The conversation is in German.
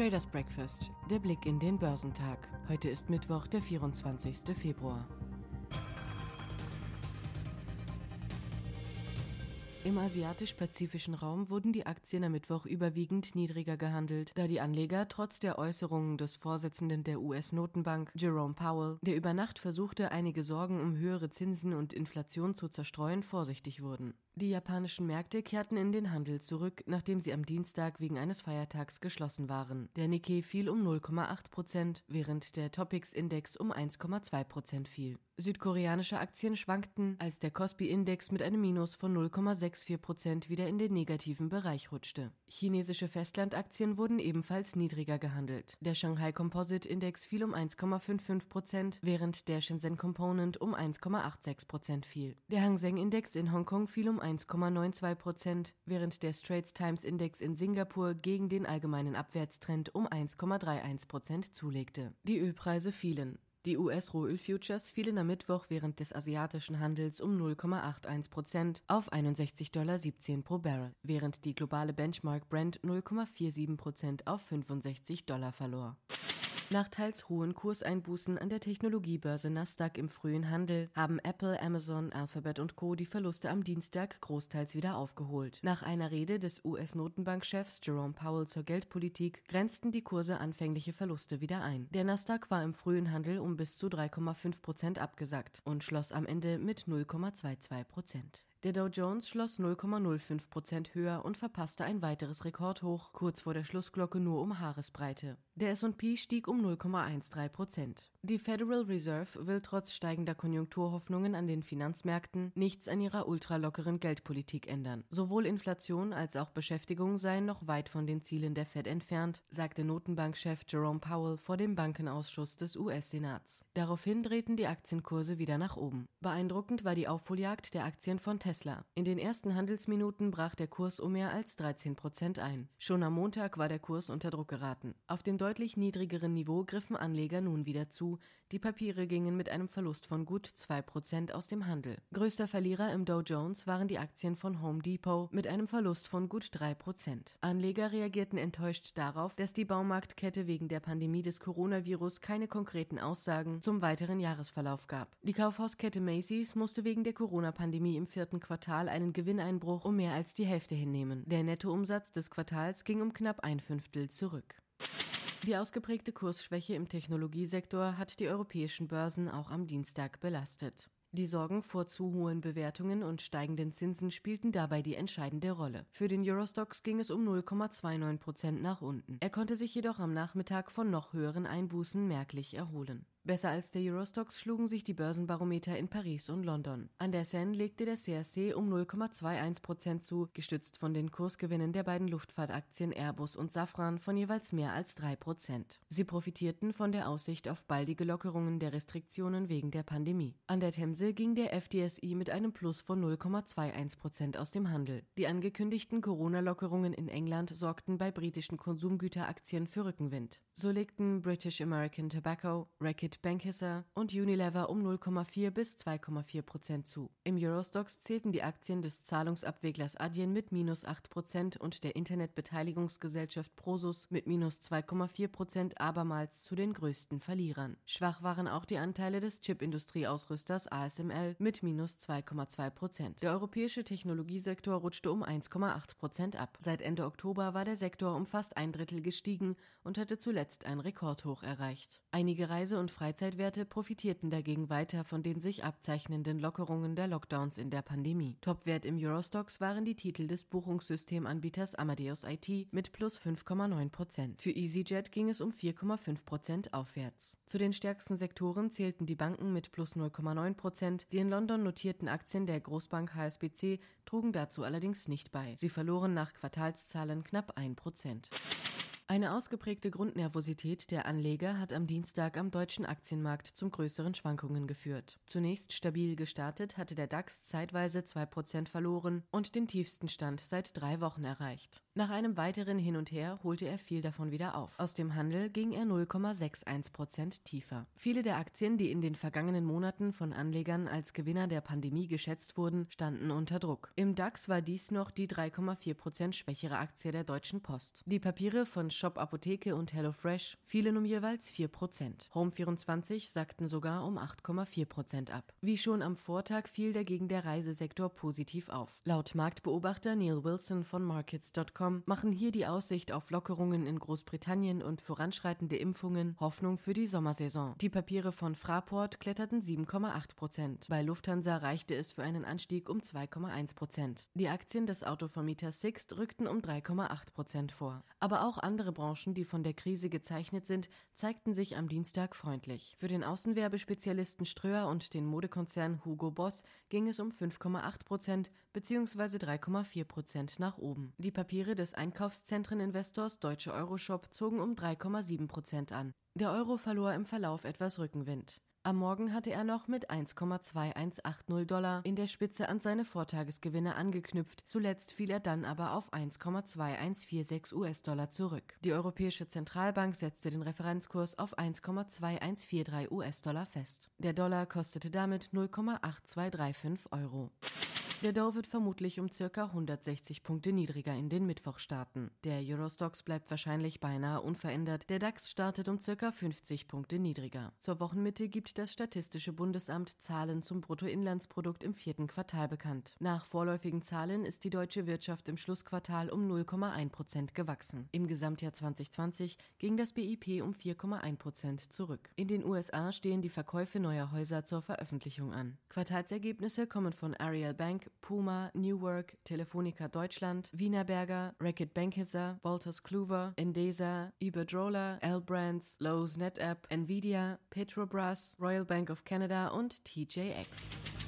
Traders Breakfast, der Blick in den Börsentag. Heute ist Mittwoch, der 24. Februar. Im asiatisch-pazifischen Raum wurden die Aktien am Mittwoch überwiegend niedriger gehandelt, da die Anleger trotz der Äußerungen des Vorsitzenden der US-Notenbank, Jerome Powell, der über Nacht versuchte, einige Sorgen um höhere Zinsen und Inflation zu zerstreuen, vorsichtig wurden. Die japanischen Märkte kehrten in den Handel zurück, nachdem sie am Dienstag wegen eines Feiertags geschlossen waren. Der Nikkei fiel um 0,8 Prozent, während der Topix-Index um 1,2 Prozent fiel. Südkoreanische Aktien schwankten, als der Kospi-Index mit einem Minus von 0,64 Prozent wieder in den negativen Bereich rutschte. Chinesische Festlandaktien wurden ebenfalls niedriger gehandelt. Der Shanghai Composite Index fiel um 1,55 Prozent, während der Shenzhen Component um 1,86 Prozent fiel. Der Hang Seng Index in Hongkong fiel um 1,92 Prozent, während der Straits Times Index in Singapur gegen den allgemeinen Abwärtstrend um 1,31 Prozent zulegte. Die Ölpreise fielen. Die US-Rohöl-Futures fielen am Mittwoch während des asiatischen Handels um 0,81 Prozent auf 61,17 Dollar pro Barrel, während die globale Benchmark Brent 0,47 Prozent auf 65 Dollar verlor. Nach teils hohen Kurseinbußen an der Technologiebörse Nasdaq im frühen Handel haben Apple, Amazon, Alphabet und Co. die Verluste am Dienstag großteils wieder aufgeholt. Nach einer Rede des US-Notenbankchefs Jerome Powell zur Geldpolitik grenzten die Kurse anfängliche Verluste wieder ein. Der Nasdaq war im frühen Handel um bis zu 3,5 Prozent abgesackt und schloss am Ende mit 0,22 Prozent. Der Dow Jones schloss 0,05 Prozent höher und verpasste ein weiteres Rekordhoch, kurz vor der Schlussglocke nur um Haaresbreite. Der S&P stieg um 0,13 Prozent. Die Federal Reserve will trotz steigender Konjunkturhoffnungen an den Finanzmärkten nichts an ihrer ultralockeren Geldpolitik ändern. Sowohl Inflation als auch Beschäftigung seien noch weit von den Zielen der Fed entfernt, sagte Notenbankchef Jerome Powell vor dem Bankenausschuss des US-Senats. Daraufhin drehten die Aktienkurse wieder nach oben. Beeindruckend war die Aufholjagd der Aktien von Tesla. In den ersten Handelsminuten brach der Kurs um mehr als 13 Prozent ein. Schon am Montag war der Kurs unter Druck geraten. Auf dem deutlich niedrigeren Niveau griffen Anleger nun wieder zu. Die Papiere gingen mit einem Verlust von gut 2% aus dem Handel. Größter Verlierer im Dow Jones waren die Aktien von Home Depot mit einem Verlust von gut 3%. Anleger reagierten enttäuscht darauf, dass die Baumarktkette wegen der Pandemie des Coronavirus keine konkreten Aussagen zum weiteren Jahresverlauf gab. Die Kaufhauskette Macy's musste wegen der Corona-Pandemie im vierten Quartal einen Gewinneinbruch um mehr als die Hälfte hinnehmen. Der Nettoumsatz des Quartals ging um knapp ein Fünftel zurück. Die ausgeprägte Kursschwäche im Technologiesektor hat die europäischen Börsen auch am Dienstag belastet. Die Sorgen vor zu hohen Bewertungen und steigenden Zinsen spielten dabei die entscheidende Rolle. Für den Eurostox ging es um 0,29 Prozent nach unten. Er konnte sich jedoch am Nachmittag von noch höheren Einbußen merklich erholen. Besser als der Eurostox schlugen sich die Börsenbarometer in Paris und London. An der Seine legte der CAC um 0,21 Prozent zu, gestützt von den Kursgewinnen der beiden Luftfahrtaktien Airbus und Safran von jeweils mehr als drei Prozent. Sie profitierten von der Aussicht auf baldige Lockerungen der Restriktionen wegen der Pandemie. An der Themse ging der FDSI mit einem Plus von 0,21 Prozent aus dem Handel. Die angekündigten Corona-Lockerungen in England sorgten bei britischen Konsumgüteraktien für Rückenwind. So legten British American Tobacco, Reckitt Bankhisser und Unilever um 0,4 bis 2,4 Prozent zu. Im Eurostox zählten die Aktien des Zahlungsabweglers Adyen mit minus 8 Prozent und der Internetbeteiligungsgesellschaft Prosus mit minus 2,4 Prozent abermals zu den größten Verlierern. Schwach waren auch die Anteile des Chipindustrieausrüsters ASML mit minus 2,2 Prozent. Der europäische Technologiesektor rutschte um 1,8 Prozent ab. Seit Ende Oktober war der Sektor um fast ein Drittel gestiegen und hatte zuletzt ein Rekordhoch erreicht. Einige Reise- und Freizeitwerte profitierten dagegen weiter von den sich abzeichnenden Lockerungen der Lockdowns in der Pandemie. Topwert im Eurostox waren die Titel des Buchungssystemanbieters Amadeus IT mit plus 5,9 Prozent. Für EasyJet ging es um 4,5 Prozent aufwärts. Zu den stärksten Sektoren zählten die Banken mit plus 0,9 Prozent. Die in London notierten Aktien der Großbank HSBC trugen dazu allerdings nicht bei. Sie verloren nach Quartalszahlen knapp 1 Prozent. Eine ausgeprägte Grundnervosität der Anleger hat am Dienstag am deutschen Aktienmarkt zum größeren Schwankungen geführt. Zunächst stabil gestartet hatte der DAX zeitweise 2% verloren und den tiefsten Stand seit drei Wochen erreicht. Nach einem weiteren Hin und Her holte er viel davon wieder auf. Aus dem Handel ging er 0,61% tiefer. Viele der Aktien, die in den vergangenen Monaten von Anlegern als Gewinner der Pandemie geschätzt wurden, standen unter Druck. Im DAX war dies noch die 3,4% schwächere Aktie der Deutschen Post. Die Papiere von Shop Apotheke und HelloFresh fielen um jeweils 4%. Home24 sackten sogar um 8,4% ab. Wie schon am Vortag fiel dagegen der Reisesektor positiv auf. Laut Marktbeobachter Neil Wilson von Markets.com machen hier die Aussicht auf Lockerungen in Großbritannien und voranschreitende Impfungen Hoffnung für die Sommersaison. Die Papiere von Fraport kletterten 7,8%. Bei Lufthansa reichte es für einen Anstieg um 2,1%. Die Aktien des Autovermieters Sixt rückten um 3,8% vor. Aber auch andere Branchen, die von der Krise gezeichnet sind, zeigten sich am Dienstag freundlich. Für den Außenwerbespezialisten Ströer und den Modekonzern Hugo Boss ging es um 5,8% bzw. 3,4% nach oben. Die Papiere des Einkaufszentreninvestors Deutsche Euroshop zogen um 3,7% an. Der Euro verlor im Verlauf etwas Rückenwind. Am Morgen hatte er noch mit 1,2180 Dollar in der Spitze an seine Vortagesgewinne angeknüpft. Zuletzt fiel er dann aber auf 1,2146 US-Dollar zurück. Die Europäische Zentralbank setzte den Referenzkurs auf 1,2143 US-Dollar fest. Der Dollar kostete damit 0,8235 Euro. Der Dow wird vermutlich um ca. 160 Punkte niedriger in den Mittwoch starten. Der Eurostox bleibt wahrscheinlich beinahe unverändert. Der DAX startet um ca. 50 Punkte niedriger. Zur Wochenmitte gibt das Statistische Bundesamt Zahlen zum Bruttoinlandsprodukt im vierten Quartal bekannt. Nach vorläufigen Zahlen ist die deutsche Wirtschaft im Schlussquartal um 0,1 Prozent gewachsen. Im Gesamtjahr 2020 ging das BIP um 4,1 Prozent zurück. In den USA stehen die Verkäufe neuer Häuser zur Veröffentlichung an. Quartalsergebnisse kommen von Ariel Bank, Puma, New Work, Telefonica Deutschland, Wienerberger, Racket Bankhisser, Wolters Kluwer, Endesa, Iberdrola, L-Brands, Lowe's NetApp, Nvidia, Petrobras, Royal Bank of Canada und TJX.